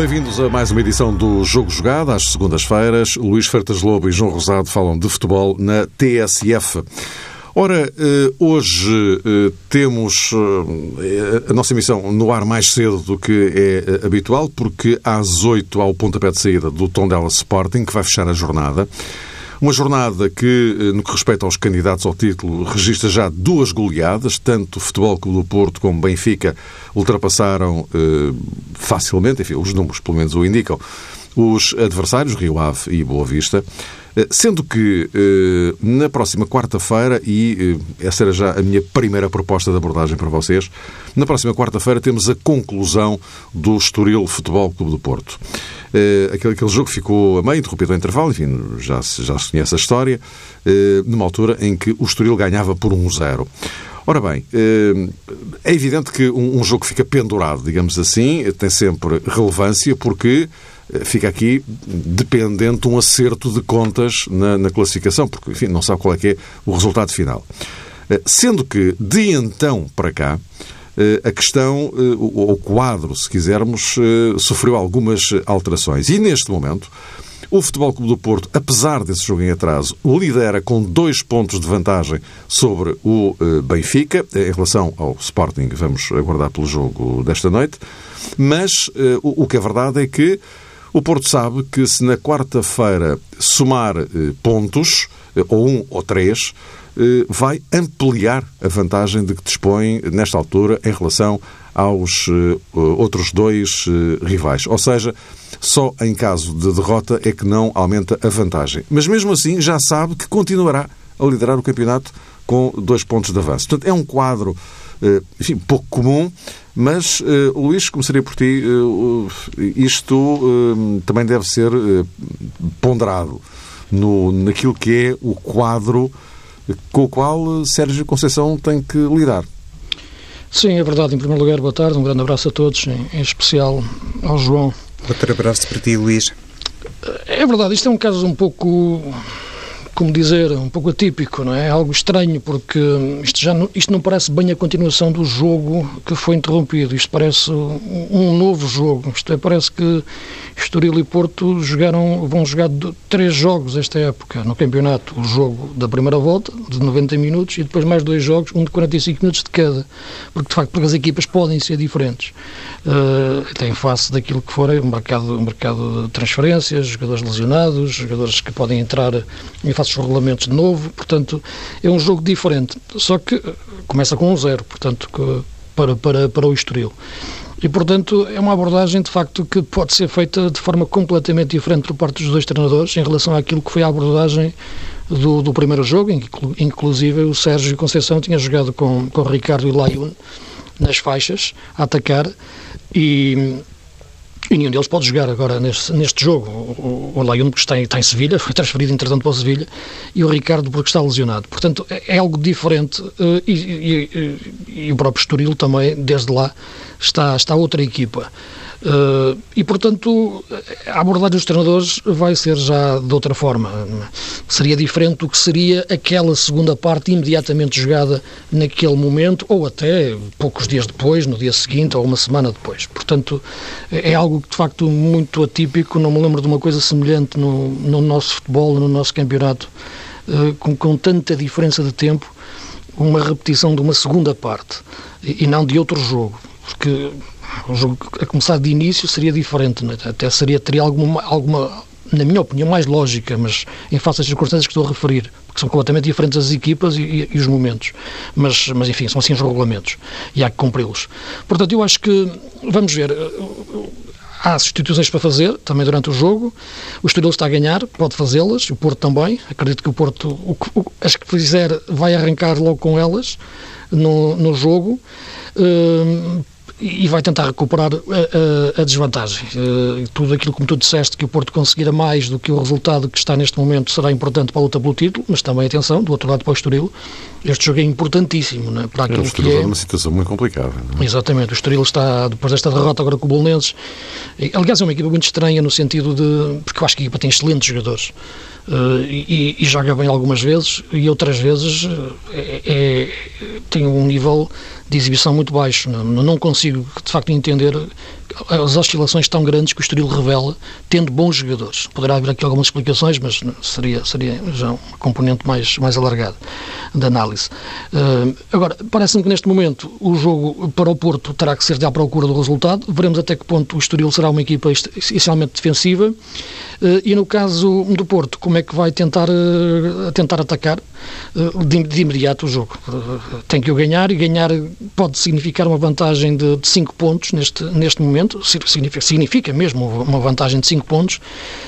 Bem-vindos a mais uma edição do Jogo Jogado, às segundas-feiras. Luís Fertas Lobo e João Rosado falam de futebol na TSF. Ora, eh, hoje eh, temos eh, a nossa emissão no ar mais cedo do que é habitual, porque às 8 há o pontapé de saída do Tondela Sporting, que vai fechar a jornada. Uma jornada que, no que respeita aos candidatos ao título, registra já duas goleadas, tanto o Futebol Clube do Porto como Benfica ultrapassaram eh, facilmente, enfim, os números pelo menos o indicam, os adversários, Rio Ave e Boa Vista. Eh, sendo que eh, na próxima quarta-feira, e eh, essa era já a minha primeira proposta de abordagem para vocês, na próxima quarta-feira temos a conclusão do Estoril Futebol Clube do Porto. Aquele, aquele jogo ficou a meio, interrompido ao intervalo, enfim, já se, já se conhece a história, numa altura em que o Estoril ganhava por 1-0. Ora bem, é evidente que um jogo que fica pendurado, digamos assim, tem sempre relevância porque fica aqui dependente um acerto de contas na, na classificação, porque, enfim, não sabe qual é que é o resultado final. Eh, sendo que, de então para cá, eh, a questão, eh, o quadro, se quisermos, sofreu algumas alterações. E neste momento, o Futebol Clube do Porto, apesar desse jogo em atraso, lidera com dois pontos de vantagem sobre o Benfica, em relação ao Sporting, vamos aguardar pelo jogo desta noite. Mas o que é verdade é que o Porto sabe que se na quarta-feira somar eh, pontos, eh, ou um ou três, eh, vai ampliar a vantagem de que dispõe nesta altura em relação aos outros dois rivais. Ou seja, só em caso de derrota é que não aumenta a vantagem. Mas mesmo assim já sabe que continuará a liderar o campeonato com dois pontos de avanço. Portanto, é um quadro enfim, pouco comum, mas, uh, Luís, começaria por ti. Uh, isto uh, também deve ser ponderado no, naquilo que é o quadro com o qual Sérgio Conceição tem que lidar. Sim, é verdade. Em primeiro lugar, boa tarde. Um grande abraço a todos, em, em especial ao João. Outro abraço para ti, Luís. É verdade. Isto é um caso um pouco como dizer, um pouco atípico, não é? é? Algo estranho, porque isto, já não, isto não parece bem a continuação do jogo que foi interrompido. Isto parece um, novo jogo. Isto é, parece que Estoril e Porto jogaram, vão jogar três jogos esta época no campeonato. O jogo da primeira volta, de 90 minutos, e depois mais dois jogos, um de 45 minutos de cada. Porque, de facto, porque as equipas podem ser diferentes. Uh, até em face daquilo que for o mercado, mercado de transferências, jogadores lesionados, jogadores que podem entrar em face dos regulamentos de novo. Portanto, é um jogo diferente. Só que eh, começa com um zero, portanto, para, para, para o Estoril. E, portanto, é uma abordagem, de facto, que pode ser feita de forma completamente diferente por parte dos dois treinadores em relação àquilo que foi a abordagem do, do primeiro jogo, em que, inclusive, o Sérgio Conceição tinha jogado com, com Ricardo e Laiun nas faixas, a atacar, e, e nenhum deles pode jogar agora neste, neste jogo. O, o porque está em, está em Sevilha, foi transferido, entretanto, para o Sevilha, e o Ricardo, porque está lesionado. Portanto, é, é algo diferente, eh, e, e, e o próprio Estoril também, desde lá, está, está outra equipa. Uh, e, portanto, a abordagem dos treinadores vai ser já de outra forma. Seria diferente do que seria aquela segunda parte imediatamente jogada naquele momento, ou até poucos dias depois, no dia seguinte, ou uma semana depois. Portanto, é algo de facto, muito atípico. Não me lembro de uma coisa semelhante no, no nosso futebol, no nosso campeonato, uh, com, com tanta diferença de tempo, uma repetição de uma segunda parte e, e não de outro jogo porque o jogo a começar de início seria diferente, né? até seria, teria alguma, alguma, na minha opinião, mais lógica, mas em face às circunstâncias que estou a referir, porque são completamente diferentes as equipas e, e, e os momentos. Mas, mas, enfim, são assim os regulamentos e há que cumpri-los. Portanto, eu acho que, vamos ver, há substituições para fazer também durante o jogo. O Estoril está a ganhar, pode fazê-las, o Porto também. Acredito que o Porto, o, o, as que fizer, vai arrancar logo com elas no, no jogo. Uh, e vai tentar recuperar a, a, a desvantagem. Uh, tudo aquilo como tu disseste, que o Porto conseguirá mais do que o resultado que está neste momento será importante para a luta pelo título, mas também, atenção, do outro lado para o Estoril, este jogo é importantíssimo né, para aquilo é, o que é... uma situação muito complicada. É? Exatamente, o Estoril está, depois desta derrota agora com o Bolonenses, aliás é uma equipa muito estranha no sentido de, porque eu acho que a equipa tem excelentes jogadores, Uh, e, e, joga bem algumas vezes e outras vezes é, é, tem um nível de exibição muito baixo. Não, não consigo, de facto, entender as oscilações tão grandes que o Estoril revela, tendo bons jogadores. Poderá haver aqui algumas explicações, mas seria, seria já uma componente mais, mais alargada da análise. Uh, agora, parece-me que neste momento o jogo para o Porto terá que ser de à procura do resultado. Veremos até que ponto o Estoril será uma equipa essencialmente defensiva. Uh, e no caso do Porto, como é que vai tentar, uh, tentar atacar de, de, imediato o jogo? tem que o ganhar e ganhar pode significar uma vantagem de 5 pontos neste, neste momento momento, significa, significa mesmo uma vantagem de 5 pontos,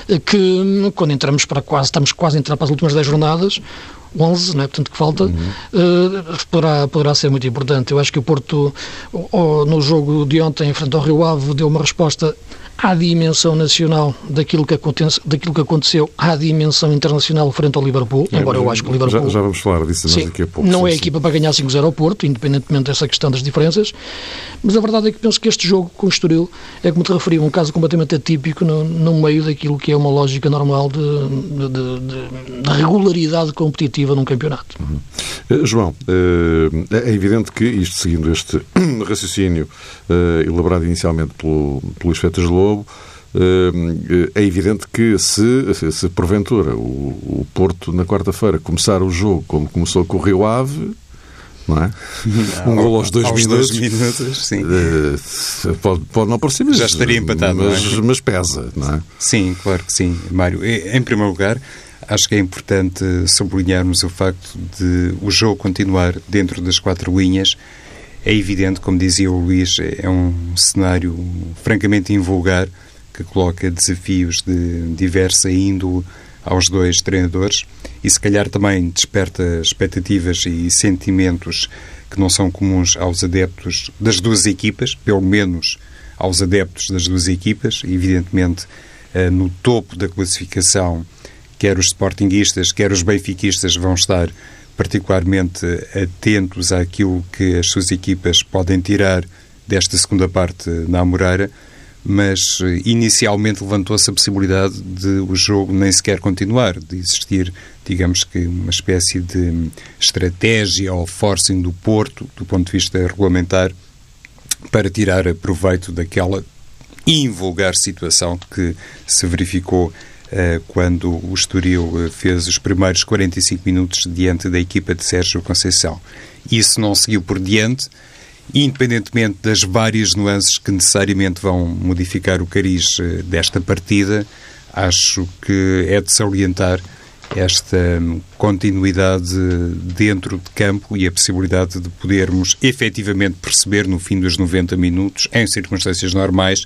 eh, que quando entramos para quase, estamos quase a entrar para as últimas 10 jornadas, 11, né, portanto que falta, uhum. uh, poderá, poderá ser muito importante. Eu acho que o Porto, no jogo de ontem, em frente ao Rio Ave, deu uma resposta à dimensão nacional daquilo que, acontece, daquilo que aconteceu à dimensão internacional frente ao Liverpool, é, embora eu acho que o Liverpool... Já, já vamos falar disso sim, daqui a pouco. Não sim, é sim. equipa para ganhar 5-0 ao Porto, independentemente dessa questão das diferenças, mas a verdade é que penso que este jogo com o Estoril é, como te referi, um caso completamente atípico no, no meio daquilo que é uma lógica normal de, de, de regularidade competitiva num campeonato. Uhum. Uh, João, uh, é evidente que, isto seguindo este raciocínio uh, elaborado inicialmente pelo, pelo Luís Fetas Lobo, é evidente que se, se porventura o, o Porto na quarta-feira começar o jogo como começou com o Rio Ave, não é? Não, um gol aos dois aos minutos. Dois minutos sim. Pode, pode não parecer, mas, já estaria empatado, mas, é? mas pesa, não é? Sim, claro que sim, Mário. Em primeiro lugar, acho que é importante sublinharmos o facto de o jogo continuar dentro das quatro linhas. É evidente, como dizia o Luís, é um cenário francamente invulgar que coloca desafios de diversa índole aos dois treinadores e se calhar também desperta expectativas e sentimentos que não são comuns aos adeptos das duas equipas, pelo menos aos adeptos das duas equipas, evidentemente eh, no topo da classificação, quer os sportinguistas, quer os benfiquistas vão estar particularmente atentos àquilo que as suas equipas podem tirar desta segunda parte na Amoreira, mas eh, inicialmente levantou-se a possibilidade de o jogo nem sequer continuar, de existir, digamos que, uma espécie de estratégia ou forcing do Porto, do ponto de vista regulamentar, para tirar proveito daquela invulgar situação que se verificou quando o Estoril eh, fez os primeiros 45 minutos diante da equipa de Sérgio Conceição. Isso não seguiu por diante, independentemente das várias nuances que necessariamente vão modificar o cariz eh, desta partida, acho que é de salientar esta hum, continuidade dentro de campo e a possibilidade de podermos efetivamente perceber no fim dos 90 minutos, em circunstâncias normais,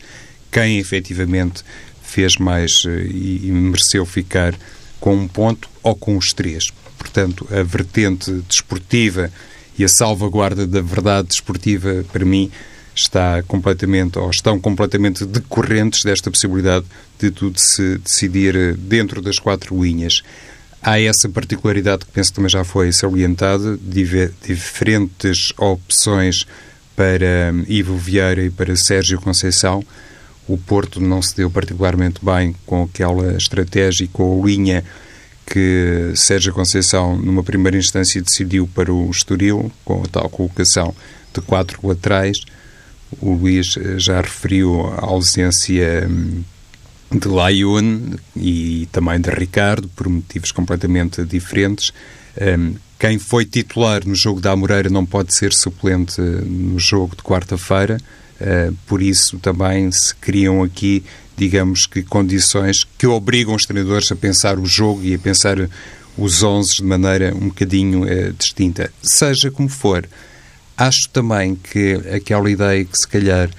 quem efetivamente fez mais eh, e mereceu ficar com um ponto ou com os três. Portanto, a vertente desportiva e a salvaguarda da verdade desportiva, para mim, está completamente, ou estão completamente decorrentes desta possibilidade de tudo se decidir dentro das quatro linhas. Há essa particularidade que penso que também já foi salientada, diferentes opções para Ivo Vieira e para Sérgio Conceição. O Porto não se deu particularmente bem com aquela estratégia e com a linha que Sérgio Conceição, numa primeira instância, decidiu para o Estoril, com a tal colocação de quatro laterais. O Luís eh, já referiu a ausência hum, de Layun e também de Ricardo, por motivos completamente diferentes. Hum, quem foi titular no jogo da Amoreira não pode ser suplente no jogo de quarta-feira, eh, por isso também se criam aqui digamos que, condições que obrigam os treinadores a pensar o jogo e a pensar os 11 de maneira um bocadinho eh, distinta. Seja como for, acho também que aquela ideia que se calhar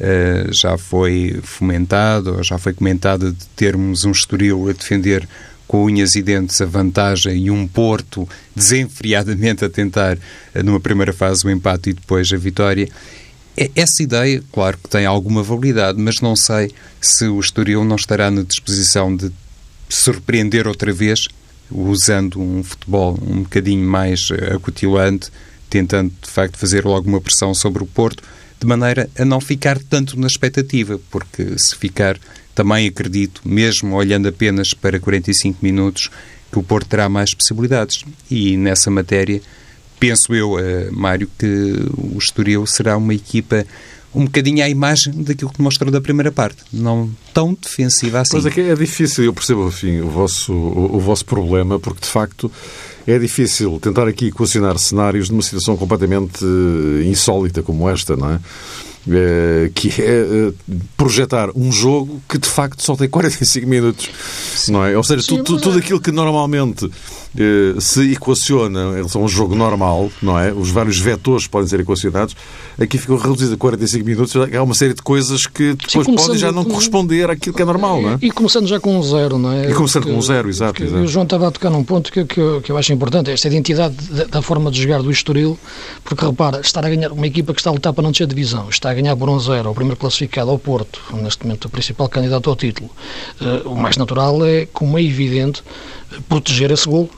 eh, já foi fomentada ou já foi comentada de termos um Estoril a defender com unhas e dentes a vantagem e um Porto desenfreadamente a tentar, eh, numa primeira fase, o empate e depois a vitória, Essa ideia, claro que tem alguma validade, mas não sei se o Estoril não estará na disposição de surpreender outra vez, usando um futebol um bocadinho mais acutilante, tentando de facto fazer alguma pressão sobre o Porto, de maneira a não ficar tanto na expectativa, porque se ficar, também acredito, mesmo olhando apenas para 45 minutos, que o Porto terá mais possibilidades. E nessa matéria, penso eu, uh, Mário, que o Estoril será uma equipa um bocadinho à imagem daquilo que mostrou da primeira parte, não tão defensiva assim. Pois é que é difícil, eu percebo, enfim, o vosso, o, o vosso problema, porque de facto é difícil tentar aqui equacionar cenários numa situação completamente uh, insólita como esta, não é? Uh, que é uh, projetar um jogo que de facto só tem 45 minutos, Sim. não é? Ou seja, Sim, tudo, tudo aquilo que normalmente eh, se equaciona em relação a um jogo normal, não é? Os vários vetores podem ser equacionados. Aqui ficou reduzido a 45 minutos. Há uma série de coisas que depois Sim, podem já não com... corresponder àquilo que é normal, não é? E começando já com um zero, não é? E começando porque, com um zero, exato. exato. O João estava a tocar num ponto que, que, eu, que eu acho importante, esta identidade da, da, forma de jogar do Estoril, porque repara, estar a ganhar uma equipa que está a lutar para não descer divisão, está a ganhar por um zero, o primeiro classificado ao Porto, neste momento o principal candidato ao título. Uh, o mais natural é, como é evidente, proteger esse gol.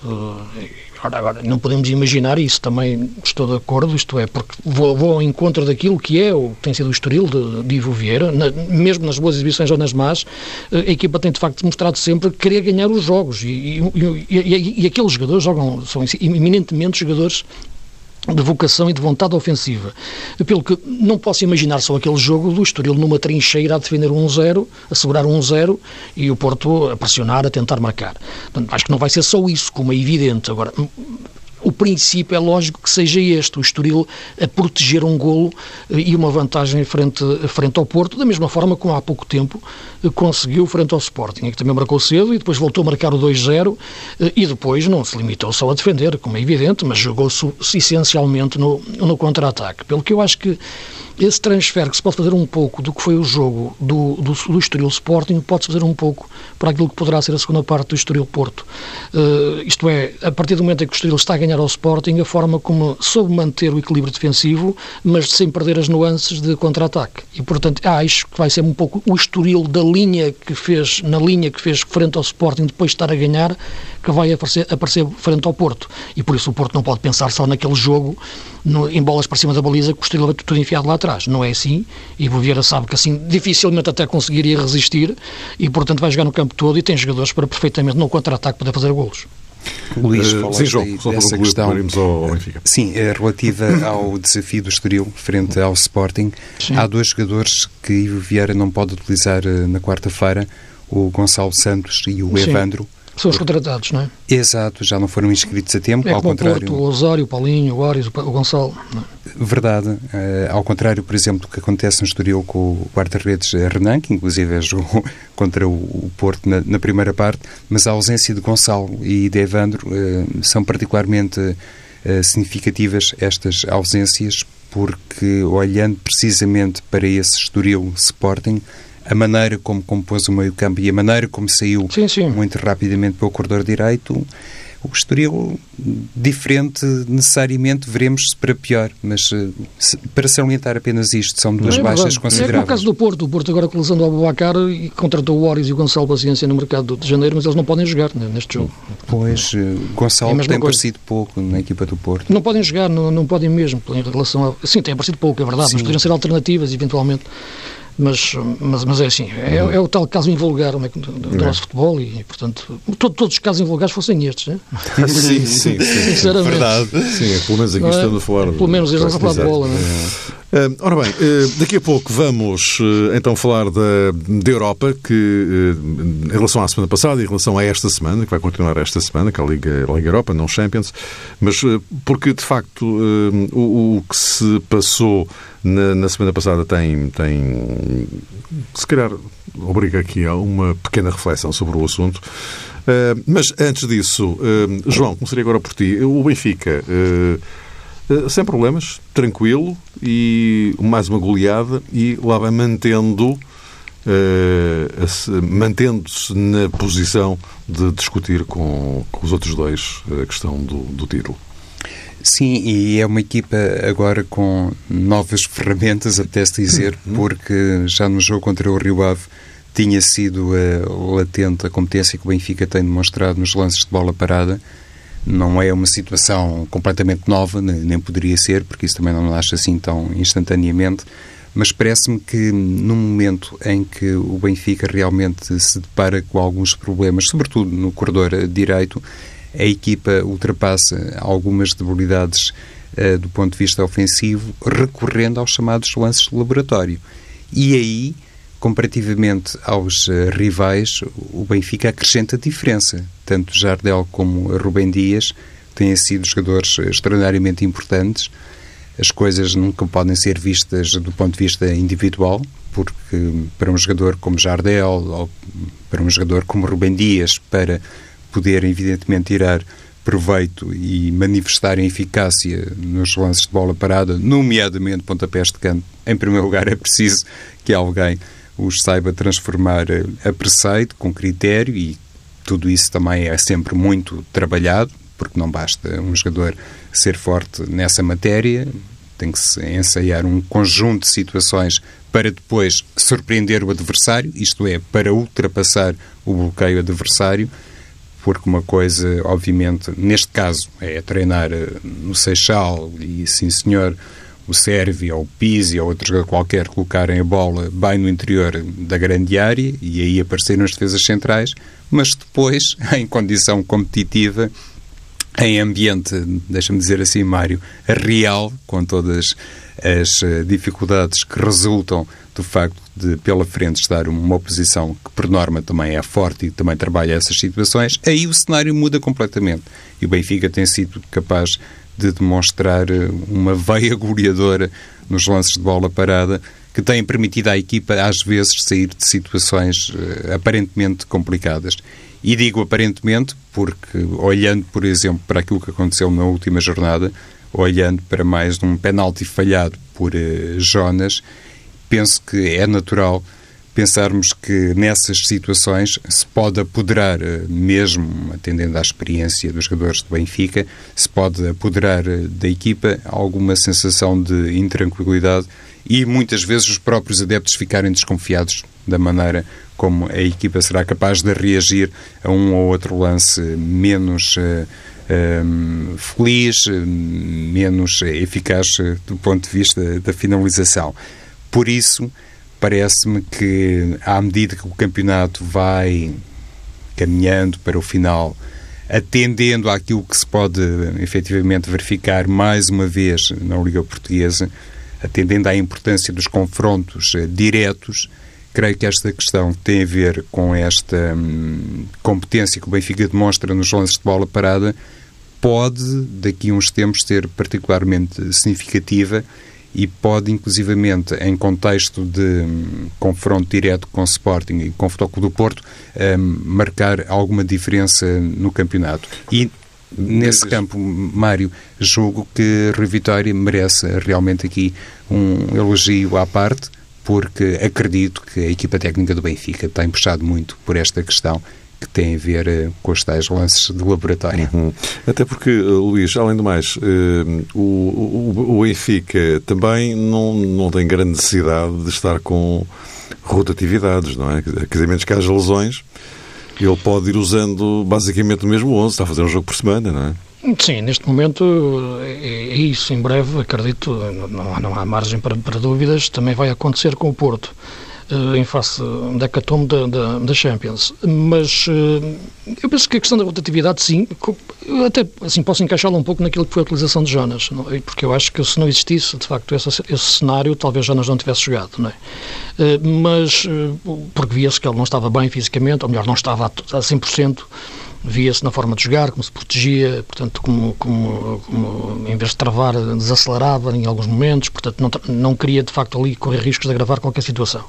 Agora, agora, não podemos imaginar isso, também estou de acordo, isto é, porque vou, vou ao encontro daquilo que é, ou tem sido o estoril de, de Ivo Vieira, na, mesmo nas boas exibições ou nas más, a equipa tem de facto demonstrado sempre querer ganhar os jogos, e, e, e, e aqueles jogadores jogam, são eminentemente jogadores de vocação e de vontade ofensiva. Pelo que não posso imaginar só aquele jogo do Estoril numa trincheira a defender um 1-0, a segurar um 1-0 e o Porto a pressionar, a tentar marcar. Portanto, acho que não vai ser só isso, como é evidente. Agora, princípio é lógico que seja este, o Estoril a proteger um golo eh, e uma vantagem frente, frente ao Porto, da mesma forma como há pouco tempo eh, conseguiu frente ao Sporting, que também marcou cedo e depois voltou a marcar o 2-0 eh, e depois não se limitou só a defender, como é evidente, mas jogou-se essencialmente no, no contra-ataque. Pelo que eu acho que esse transfer que se pode fazer um pouco do que foi o jogo do, do, do Estoril Sporting, pode-se fazer um pouco para aquilo que poderá ser a segunda parte do Estoril Porto. Uh, isto é, a partir do momento em que o Estoril está a ganhar ao Sporting, a forma como soube manter o equilíbrio defensivo, mas sem perder as nuances de contra-ataque. E, portanto, acho que vai ser um pouco o Estoril da linha que fez, na linha que fez frente ao Sporting, depois de estar a ganhar, que vai aparecer, aparecer frente ao Porto. E por isso o Porto não pode pensar só naquele jogo, no, em bolas para cima da baliza, que o Estoril tudo enfiado lá atrás. Não é assim. E o Vieira sabe que assim dificilmente até conseguiria resistir e, portanto, vai jogar no campo todo e tem jogadores para perfeitamente no contra-ataque poder fazer golos. Luís, uh, sim, João, só dessa questão. Ao, ao Benfica. Sim, é relativa ao desafio do Estoril frente ao Sporting. Sim. Há dois jogadores que Ivo Vieira não pode utilizar na quarta-feira, o Gonçalo Santos e o sim. Evandro. São os contratados, não é? Exato, já não foram inscritos a tempo, é ao contrário. O, Porto, o Osório, o Paulinho, o Arias, o Gonçalo. É? Verdade. Uh, ao contrário, por exemplo, do que acontece no Estoril com o guarda-redes Renan, que inclusive é jogou contra o, o Porto na, na, primeira parte, mas a ausência de Gonçalo e de Evandro uh, são particularmente uh, significativas estas ausências, porque olhando precisamente para esse Estoril Sporting, a maneira como compôs o meio-campo e a maneira como saiu sim, sim. muito rapidamente para o corredor direito, o Estoril diferente necessariamente veremos para pior, mas eh, se, para salientar apenas isto, são duas é baixas consideráveis. É o caso do Porto, o Porto agora com a lesão do Abubacar e contratou o Oris e o Gonçalo Paciência no mercado de janeiro, mas eles não podem jogar né, neste jogo. Pois, eh, Gonçalo é tem aparecido pouco na equipa do Porto. Não podem jogar, não, não podem mesmo, em relação a... Sim, tem aparecido pouco, é verdade, Sim. mas poderiam ser alternativas, eventualmente mas, mas, mas é assim, é, é o tal caso invulgar é, do, do é. nosso futebol e, portanto, todo, todos os casos invulgares fossem estes, né? sim, sim, sim. Sinceramente. Verdade. Sim, é, pelo menos aqui é? estando a falar. Pelo menos eles estão a falar de bola, não é? Uh, ora bem, uh, daqui a pouco vamos uh, então falar da, da Europa, que em relação à semana passada e em relação a esta semana, que vai continuar esta semana, que é a Liga, a Liga Europa, não Champions, mas porque de facto o, o que se passou na, na, semana passada tem, tem, se calhar, obriga aqui a uma pequena reflexão sobre o assunto. Uh, mas antes disso, uh, João, começaria agora por ti. O Benfica, uh, sem problemas, tranquilo e mais uma goleada e lá vai mantendo. mantendo-se na posição de discutir com, com os outros dois a questão do, do título. Sim, e é uma equipa agora com novas ferramentas, apetece dizer, uhum. porque já no jogo contra o Rio Ave tinha sido uh, latente a competência que o Benfica tem demonstrado nos lances de bola parada. Não é uma situação completamente nova, nem poderia ser, porque isso também não nasce assim tão instantaneamente, mas parece-me que num momento em que o Benfica realmente se depara com alguns problemas, sobretudo no corredor direito, a equipa ultrapassa algumas debilidades uh, do ponto de vista ofensivo, recorrendo aos chamados lances de laboratório. E aí, comparativamente aos uh, rivais, o Benfica acrescenta diferença. Tanto Jardel como Rubem Dias têm sido jogadores extraordinariamente importantes. As coisas nunca podem ser vistas do ponto de vista individual, porque para um jogador como Jardel ou para um jogador como Rubem Dias, para poder, evidentemente, tirar proveito e manifestar eficácia nos lances de bola parada, nomeadamente pontapés de canto, em primeiro lugar é preciso que alguém os saiba transformar a preceito, com critério, e tudo isso também é sempre muito trabalhado, porque não basta um jogador ser forte nessa matéria, tem que se ensaiar um conjunto de situações para depois surpreender o adversário, isto é, para ultrapassar o bloqueio adversário, porque uma coisa, obviamente, neste caso, é treinar eh, no Seixal e, sim senhor, o Sérvia ou o Pisi ou outro jogador qualquer colocarem a bola bem no interior da grande área e aí aparecerem as defesas centrais, mas depois, em condição competitiva, em ambiente, deixa-me dizer assim, Mário, real, com todas as eh, dificuldades que resultam do facto de, pela frente, estar uma oposição que, por norma, também é forte e também trabalha essas situações, aí o cenário muda completamente. E o Benfica tem sido capaz de demonstrar eh, uma veia goleadora nos lances de bola parada que tem permitido à equipa, às vezes, sair de situações uh, aparentemente complicadas. E digo aparentemente porque, olhando, por exemplo, para aquilo que aconteceu na última jornada, olhando para mais um penalti falhado por uh, Jonas, penso que é natural pensarmos que nessas situações se pode apoderar, eh, mesmo atendendo à experiência dos jogadores do Benfica, se pode apoderar eh, da equipa alguma sensação de intranquilidade e muitas vezes os próprios adeptos ficarem desconfiados da maneira como a equipa será capaz de reagir a um ou outro lance menos um, feliz, menos eficaz do ponto de vista da finalização. Por isso, parece-me que, à medida que o campeonato vai caminhando para o final, atendendo àquilo que se pode efetivamente verificar mais uma vez na Liga Portuguesa, atendendo à importância dos confrontos uh, diretos, creio que esta questão tem a ver com esta hum, competência que o Benfica demonstra nos lances de bola parada, pode, daqui a uns tempos, ser particularmente significativa e pode, inclusivamente, em contexto de um, confronto direto com o Sporting e com o Futebol do Porto, um, marcar alguma diferença no campeonato. E nesse campo, Mário, julgo que Rui Vitória merece realmente aqui um elogio à parte, porque acredito que a equipa técnica do Benfica tem puxado muito por esta questão que tem a ver uh, com os tais lances de laboratório. Uhum. Até porque, uh, Luís, além do mais, uh, o, o, o Benfica também não, não tem grande necessidade de estar com rotatividades, não é? Quer dizer, menos que haja lesões, ele pode ir usando basicamente o mesmo 11, está a fazer um jogo por semana, não é? Sim, neste momento é, é isso. Em breve, acredito, não, não há margem para, para dúvidas, também vai acontecer com o Porto. Eh, em face da hecatombe da, da, da, Champions. Mas eh, eu penso que a questão da rotatividade, sim, eu até assim, posso encaixá-la um pouco naquilo que foi a utilização de Jonas, é? porque eu acho que se não existisse, de facto, esse, esse cenário, talvez Jonas não tivesse jogado, não é? Eh, mas, porque via-se que ele não estava bem fisicamente, ou melhor, não estava a 100%, via-se na forma de jogar, como se protegia, portanto, como, como, como, em vez de travar, desacelerava em alguns momentos, portanto, não, não queria de facto ali correr riscos de agravar qualquer situação.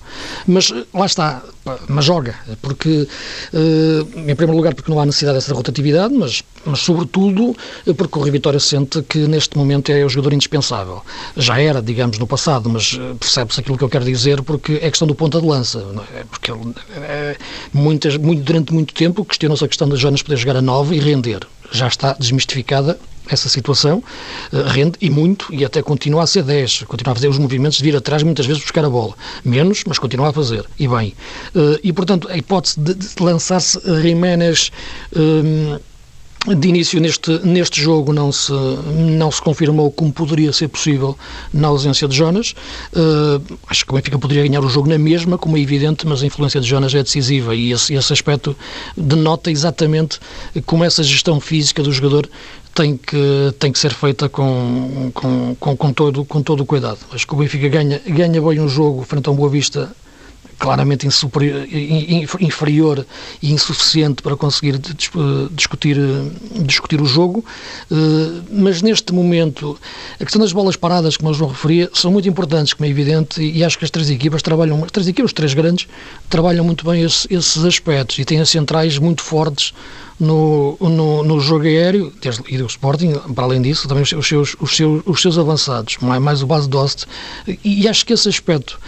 Mas eh, lá está, mas joga, porque, eh, em primeiro lugar, porque não há necessidade dessa rotatividade, mas, mas sobretudo eh, porque o Rio Vitória sente que neste momento é o jogador indispensável. Já era, digamos, no passado, mas percebe-se aquilo que eu quero dizer, porque é questão do ponta de lança, é? porque ele, é, muitas, muito, durante muito tempo questionou-se a questão das Jonas poder jogar a 9 e render. Já está desmistificada essa situação, uh, rende e muito, e até continua a ser 10, continua a fazer os movimentos de vir atrás, muitas vezes buscar a bola. Menos, mas continua a fazer, e bem. E, portanto, a hipótese de, lançar-se Jiménez de início neste, neste jogo não se, não se confirmou como poderia ser possível na ausência de Jonas. Uh, acho que o Benfica poderia ganhar o jogo na mesma, como é evidente, mas a influência de Jonas é decisiva e esse, esse aspecto denota exatamente como essa gestão física do jogador tem que, tem que ser feita com, com, com, com todo, com todo o cuidado. Acho que o Benfica ganha, ganha bem um jogo frente a um Boa Vista claramente inferior e insuficiente para conseguir discutir, discutir o jogo, eh, mas neste momento a questão das bolas paradas, como eu João referia, são muito importantes, como é evidente, e acho que as três equipas trabalham, as três equipas, os três grandes, trabalham muito bem esse, esses aspectos e têm as centrais muito fortes no, no, no jogo aéreo e do Sporting, para além disso, também os seus, os seus, os seus avançados, mais, mais o base Dost. E, e acho que esse aspecto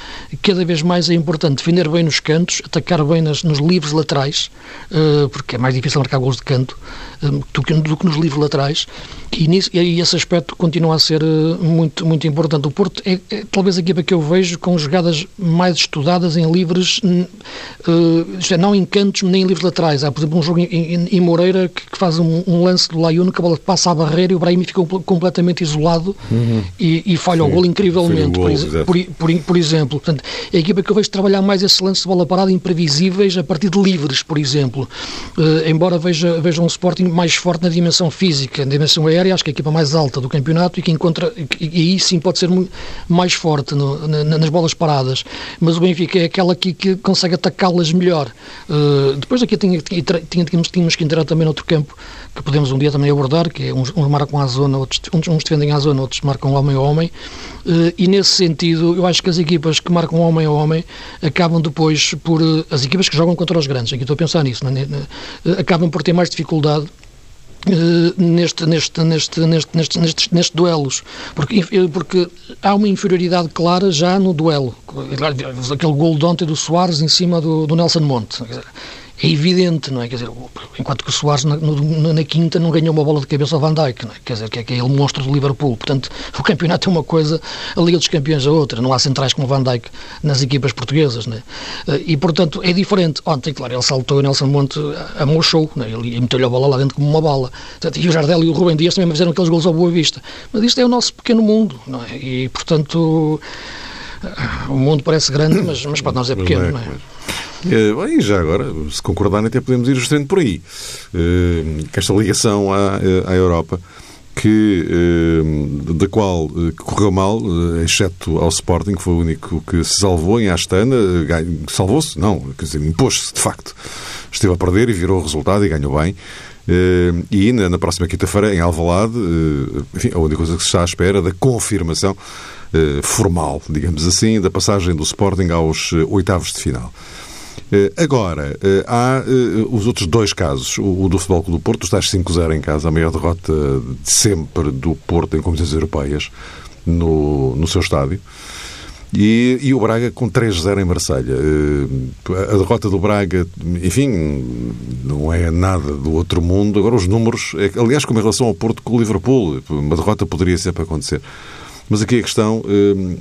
cada vez mais é importante, defender bem nos cantos, atacar bem nas, nos livros laterais, uh, porque é mais difícil marcar gols de canto do, que, do que nos livros laterais, e, nisso, e esse aspecto continua a ser uh, muito, muito importante. O Porto é, é, talvez a equipa que eu vejo com jogadas mais estudadas em livres, isto é, não em cantos nem em livros laterais. Há, por exemplo, um jogo em, em, em Moreira que, que faz um, um, lance do Layun que a bola passa à barreira e o Brahimi fica completamente isolado uhum. e, e, falha Sim. o gol incrivelmente, o gol, por, por, por, exemplo. Portanto, é a equipa que eu vejo trabalhar mais esse lance de bola parada imprevisíveis a partir de livres, por exemplo. Uh, embora veja, veja um Sporting mais forte na dimensão física, na dimensão aérea, acho que é a equipa mais alta do campeonato e que encontra, e, aí sim pode ser mais forte no, na, nas bolas paradas. Mas o Benfica é aquela que, que consegue atacá-las melhor. Uh, depois aqui tinha, tinha, tínhamos, tínhamos que entrar também noutro campo que podemos um dia também abordar, que é uns, uns marcam à zona, outros, uns, uns defendem à zona, outros marcam homem a homem, uh, e nesse sentido eu acho que as equipas que marcam homem a homem acabam depois por, uh, as equipas que jogam contra os grandes, aqui estou a pensar nisso, uh, acabam por ter mais dificuldade neste, neste, neste, neste, nestes, nestes, nestes duelos, porque, porque há uma inferioridade clara já no duelo. Aquele gol de ontem do Soares em cima do, do Nelson Monte é evidente, não é? Quer dizer, enquanto que o Soares na, no, na quinta não ganhou uma bola de cabeça ao Van Dijk, não é? Quer dizer, que é aquele monstro do Liverpool. Portanto, o campeonato é uma coisa, a Liga dos Campeões é outra. Não há centrais como o Van Dijk nas equipas portuguesas, não é? Eh, e, portanto, é diferente. Ontem, claro, ele saltou e Nelson Monte amochou, não é? Ele meteu-lhe a bola lá dentro como uma bala. E o Jardel e o Rubem Dias também fizeram aqueles gols ao Boa Vista. Mas isto é o nosso pequeno mundo, não é? E, portanto, o mundo parece grande, mas, mas para nós é pequeno, não é? Uh, e já agora, se concordarem, até podemos ir justamente por aí. Uh, esta ligação à, eh, à Europa, que, da qual correu mal, exceto ao Sporting, que foi o único que se salvou em Astana. Salvou-se? Não, quer dizer, impôs-se, de facto. Esteve a perder e virou o resultado e ganhou bem. E na, próxima quinta-feira, em Alvalade, enfim, a única coisa que se está à espera da confirmação formal, digamos assim, da passagem do Sporting aos oitavos de final. Eh, agora, eh, há eh, os outros dois casos. O do Futebol Clube do Porto, estás 5-0 em casa, a maior derrota de sempre do Porto em competições europeias no, no seu estádio. E, e, o Braga com 3-0 em Marselha. A derrota do Braga, enfim, não é nada do outro mundo. Agora, os números, é aliás, como em relação ao Porto com o Liverpool, uma derrota poderia sempre acontecer. Mas aqui a questão,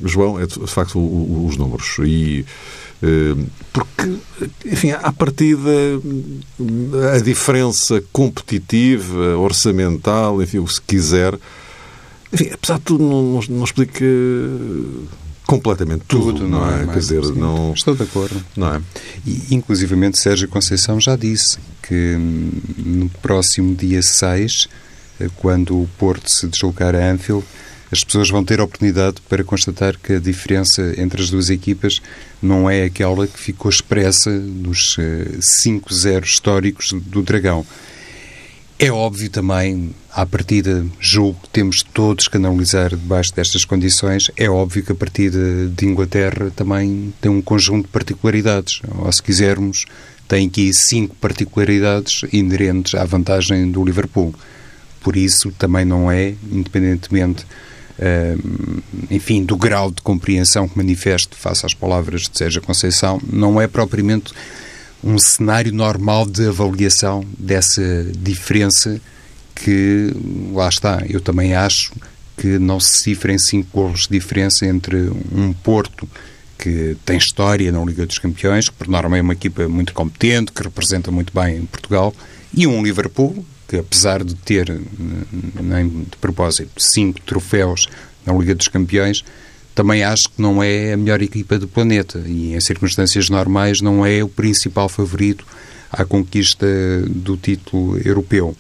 João, é de facto os números. E porque, enfim, à partida, a diferença competitiva, orçamental, enfim, o que se quiser, enfim, apesar de tudo, não, não explica completamente tudo, tudo não, não, é? é Quer dizer, não... Estou de acordo. Não é? E, inclusivamente, Sérgio Conceição já disse que hum, no próximo dia 6, eh, quando o Porto se deslocar a Anfield, as pessoas vão ter oportunidade para constatar que a diferença entre as duas equipas não é aquela que ficou expressa nos 5-0 eh, históricos do Dragão. É óbvio também, à partida, julgo que temos todos que analisar debaixo destas condições, é óbvio que a partida de Inglaterra também tem um conjunto de particularidades. Ou, se quisermos, tem aqui cinco particularidades inerentes à vantagem do Liverpool. Por isso, também não é, independentemente enfim, do grau de compreensão que manifesto face às palavras de Sérgio Conceição, não é propriamente um cenário normal de avaliação dessa diferença que, lá está, eu também acho que não se cifra em 5 golos de diferença entre um Porto que tem história na Liga dos Campeões, que por norma é uma equipa muito competente, que representa muito bem em Portugal, e um Liverpool que, apesar de ter, nem de propósito, cinco troféus na Liga dos Campeões, também acho que não é a melhor equipa do planeta e, em circunstâncias normais, não é o principal favorito à conquista do título europeu.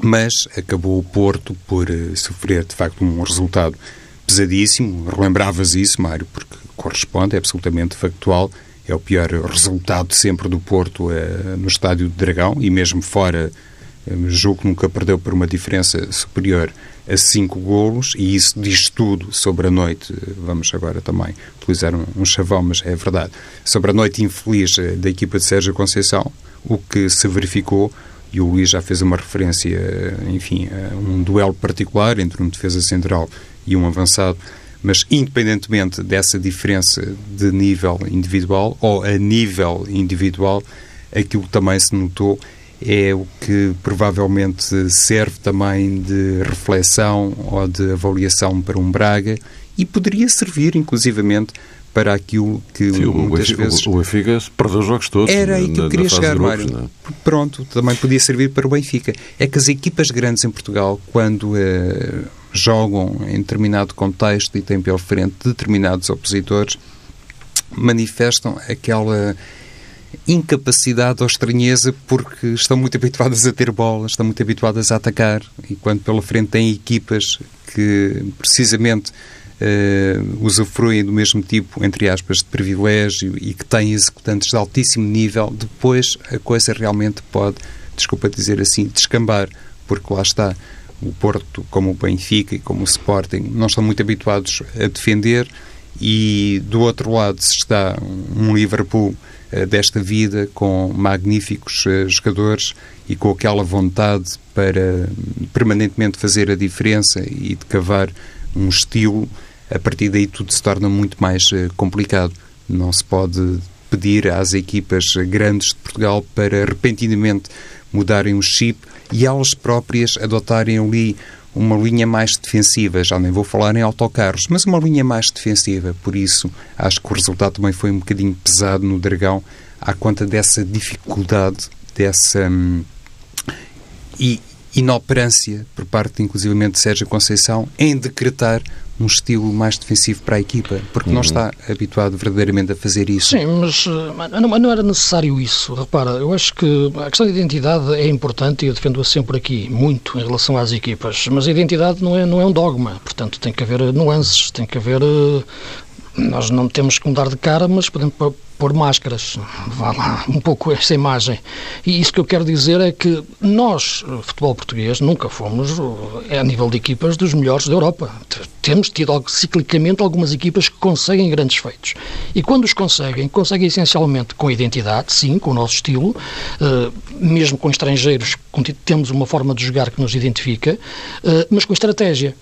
Mas acabou o Porto por eh, sofrer, de facto, um resultado pesadíssimo. Relembravas isso, Mário, porque corresponde, é absolutamente factual. É o pior resultado sempre do Porto é, no estádio de Dragão e mesmo fora, é, julgo que nunca perdeu por uma diferença superior a cinco golos e isso diz tudo sobre a noite. Vamos agora também utilizar um, um chavão, mas é verdade. Sobre a noite infeliz eh, da equipa de Sérgio Conceição, o que se verificou e o Luís já fez uma referência, enfim, a um duelo particular entre um defesa central e um avançado mas, independentemente dessa diferença de nível individual ou a nível individual, aquilo que também se notou é o que provavelmente serve também de reflexão ou de avaliação para um Braga e poderia servir, inclusivamente, para aquilo que Sim, muitas o, vezes... O Benfica perdeu os jogos todos. Era aí que eu queria chegar, grupos, Mário. É? Pronto, também podia servir para o Benfica. É que as equipas grandes em Portugal, quando... Uh, jogam em determinado contexto e têm pela frente determinados opositores, manifestam aquela incapacidade ou estranheza porque estão muito habituadas a ter bola, estão muito habituadas a atacar. E quando pela frente têm equipas que precisamente uh, usufruem do mesmo tipo, entre aspas, de privilégio e que têm executantes de altíssimo nível, depois a coisa realmente pode, desculpa dizer assim, descambar, porque lá está, o Porto, como o Benfica e como o Sporting, não estão muito habituados a defender. E do outro lado está um Liverpool desta vida com magníficos uh, jogadores e com aquela vontade para permanentemente fazer a diferença e de cavar um estilo, a partir daí tudo se torna muito mais uh, complicado. Não se pode pedir às equipas grandes de Portugal para repentinamente mudarem o chip e elas próprias adotarem ali uma linha mais defensiva. Já nem vou falar em autocarros, mas uma linha mais defensiva. Por isso, acho que o resultado também foi um bocadinho pesado no Dragão, à conta dessa dificuldade, dessa hum, inoperância por parte, inclusivamente, de Sérgio Conceição em decretar um estilo mais defensivo para a equipa, porque uhum. não está habituado verdadeiramente a fazer isso. Sim, mas não, não, era necessário isso. Repara, eu acho que a questão da identidade é importante e eu defendo-a sempre aqui, muito, em relação às equipas, mas a identidade não é, não é um dogma, portanto tem que haver nuances, tem que haver... Nós não temos que mudar de cara, mas podemos pôr máscaras. Vá lá, um pouco essa imagem. E isso que eu quero dizer é que nós, futebol português, nunca fomos, eh, a nível de equipas, dos melhores da Europa. Temos tido ciclicamente algumas equipas que conseguem grandes feitos. E quando os conseguem, conseguem essencialmente com identidade, sim, com o nosso estilo, eh, mesmo com estrangeiros, temos uma forma de jogar que nos identifica, eh, mas com estratégia.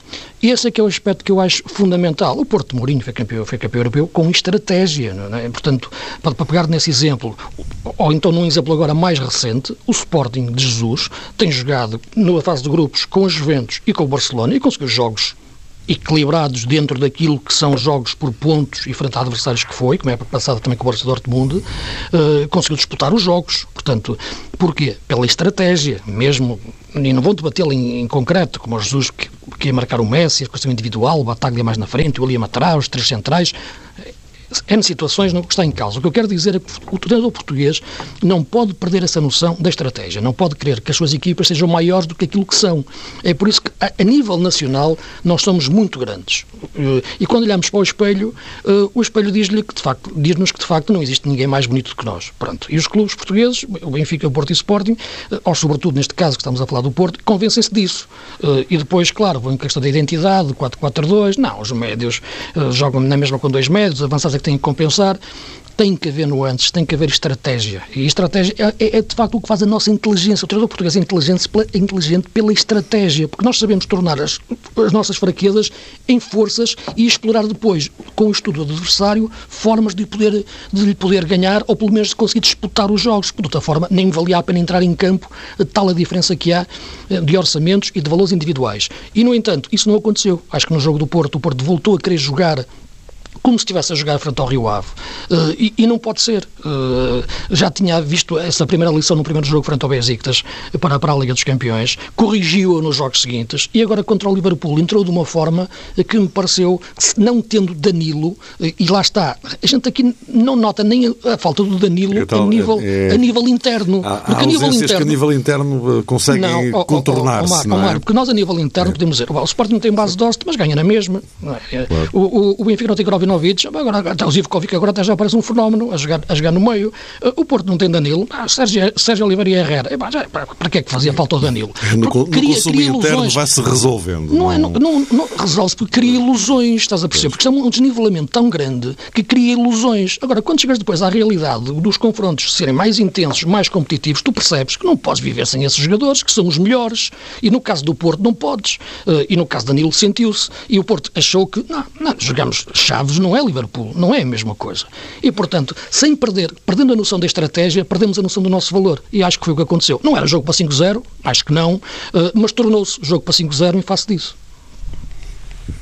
Esse é que é o aspecto que eu acho fundamental. O Porto de Mourinho foi campeão, foi campeão europeu com estratégia. É? Portanto, para, para pegar nesse exemplo, ou então num exemplo agora mais recente, o Sporting de Jesus tem jogado na fase de grupos com os Juventus e com o Barcelona e conseguiu jogos equilibrados dentro daquilo que são jogos por pontos e frente a adversários que foi, como é passado também com o Borussia Dortmund, uh, conseguiu disputar os jogos. Portanto, porquê? Pela estratégia, mesmo, e não vou debatê-lo em, em, concreto, como o Jesus que, que ia marcar o Messi, a questão individual, o Bataglia mais na frente, o William atrás, os três centrais, N situações não está em causa. O que eu quero dizer é que o treinador português não pode perder essa noção da estratégia, não pode querer que as suas equipas sejam maiores do que aquilo que são. É por isso que, a, nível nacional, nós somos muito grandes. Eh, e quando olhamos para o espelho, eh, o espelho diz-lhe que, de facto, diz-nos que, de facto, não existe ninguém mais bonito do que nós. Pronto. E os clubes portugueses, o Benfica, o Porto e o Sporting, eh, ou sobretudo neste caso que estamos a falar do Porto, convencem-se disso. E depois, claro, vem a questão da identidade, 4-4-2, não, os médios jogam na mesma com dois médios, avançados que têm que compensar. tem que haver nuances, tem que haver estratégia. E estratégia é, é, é, de facto o que faz a nossa inteligência. O treinador português é inteligente pela, é inteligente pela estratégia, porque nós sabemos tornar as, as nossas fraquezas em forças e explorar depois, com o estudo do adversário, formas de, poder, de lhe poder ganhar ou pelo menos de conseguir disputar os jogos. De outra forma, nem valia a pena entrar em campo, tal a diferença que há eh, de orçamentos e de valores individuais. E, no entanto, isso não aconteceu. Acho que no jogo do Porto, o Porto voltou a querer jogar como se estivesse a jogar frente ao Rio Ave. Uh, e, e, não pode ser. Uh, já tinha visto essa primeira lição no primeiro jogo frente ao Besiktas para, para a Liga dos Campeões, corrigiu-a nos jogos seguintes e agora contra o Liverpool entrou de uma forma que me pareceu, não tendo Danilo, uh, e lá está, a gente aqui não nota nem a falta do Danilo então, a, nível, é, a nível interno. Há, há a nível interno, que a nível interno conseguem contornar-se. Não, é? porque nós a nível interno é. podemos dizer, o Sporting não tem base de mas ganha na mesma. É? Claro. O, o, o Benfica não tem Krovinovic, agora até o Zivkovic agora até já parece um fenómeno a jogar, a jogar no meio. Uh, o Porto não tem Danilo, ah, Sérgio, Sérgio Oliveira e Herrera. já, para, para que é que fazia falta o Danilo? No, cria, consumo cria interno vai-se resolvendo. Não, é, não, não, não resolve-se porque cria ilusões, estás a perceber? Porque é um desnivelamento tão grande que cria ilusões. Agora, quando chegas depois à realidade dos confrontos serem mais intensos, mais competitivos, tu percebes que não podes viver sem esses jogadores, que são os melhores. E no caso do Porto não podes. Uh, e no caso de Danilo sentiu-se. E o Porto achou que, não, não, jogamos Chaves, não é Liverpool, não é a mesma coisa. E, portanto, sem perder, perdendo a noção da estratégia, perdemos a noção do nosso valor. E acho que foi o que aconteceu. Não era jogo para 5-0, acho que não, eh, mas tornou-se jogo para 5-0 em face disso.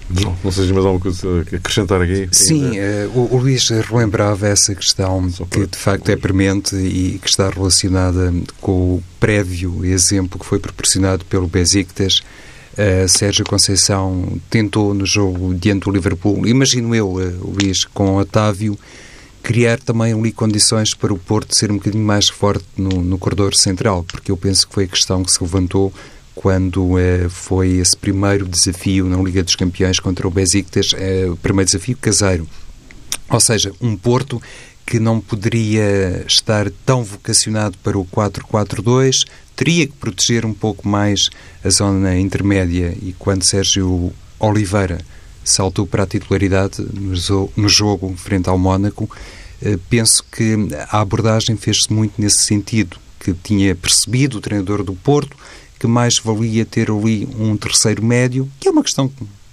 Não, não sei se mais alguma coisa a acrescentar aqui. Sim, uh, o, o Luís relembrava essa questão que de facto é premente e que está relacionada com o prévio exemplo que foi proporcionado pelo Besiktas Uh, Sérgio Conceição tentou no jogo diante do Liverpool, imagino eu, uh, Luís, com Otávio, criar também ali condições para o Porto ser um bocadinho mais forte no, no corredor central, porque eu penso que foi a questão que se levantou quando uh, foi esse primeiro desafio na Liga dos Campeões contra o Besiktas, o primeiro desafio caseiro. Ou seja, um Porto que não poderia estar tão vocacionado para o 4-4-2, teria que proteger um pouco mais a zona intermédia e quando Sérgio Oliveira saltou para a titularidade no jogo frente ao Mónaco, eh, penso que a abordagem fez-se muito nesse sentido, que tinha percebido o treinador do Porto que mais valia ter ali um terceiro médio, que é uma questão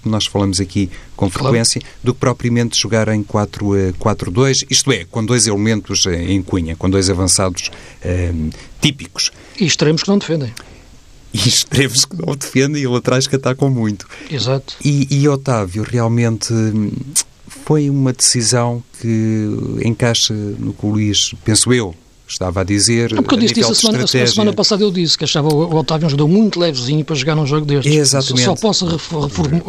nós falamos aqui com frequência, claro. do que propriamente jogar em 4-2, isto é, com dois elementos eh, em cunha, com dois avançados eh, típicos. E extremos que não defendem. E extremos que não defendem e laterais que atacam muito. Exato. E, e Otávio realmente hum, foi uma decisão que encaixa no que o Luís, penso eu, estava a dizer. Porque eu disse isso a semana, a semana, passada, eu disse que achava o Otávio um jogador muito levezinho para jogar num jogo destes. Exatamente. Só posso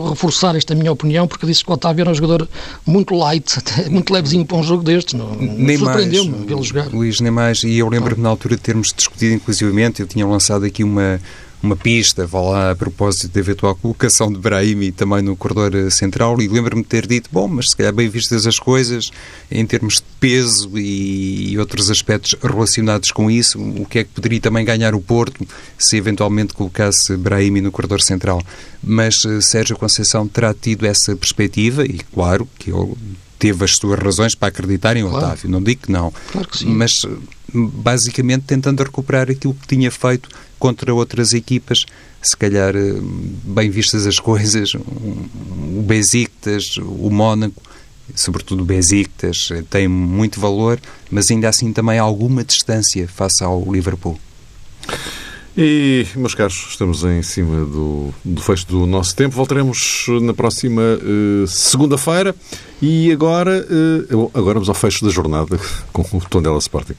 reforçar esta minha opinião porque disse que o Otávio era um jogador muito light, muito levezinho para um jogo destes. Surpreendeu-me vê-lo jogar. Luís, nem mais. E eu lembro-me na altura de termos discutido, inclusivamente, eu tinha lançado aqui uma uma pista, vá lá, a propósito da eventual colocação de Brahimi também no corredor eh, central e lembro-me de ter dito, bom, mas se calhar bem vistas as coisas, em termos de peso e outros aspectos relacionados com isso, o que é que poderia também ganhar o Porto se eventualmente colocasse Brahimi no corredor central. Mas uh, Sérgio Conceição terá tido essa perspectiva e, claro, que ele teve as suas razões para acreditar em claro. Otávio, não digo que não, claro que mas basicamente tentando recuperar aquilo que tinha feito contra outras equipas, se calhar eh, bem vistas as coisas, o Besiktas, o Mónaco, sobretudo o Besiktas, eh, tem muito valor, mas ainda assim também alguma distância face ao Liverpool. E, meus caros, estamos em cima do, do fecho do nosso tempo. Voltaremos na próxima uh, segunda-feira. E agora, uh, agora vamos ao fecho da jornada com o Tondela Sporting.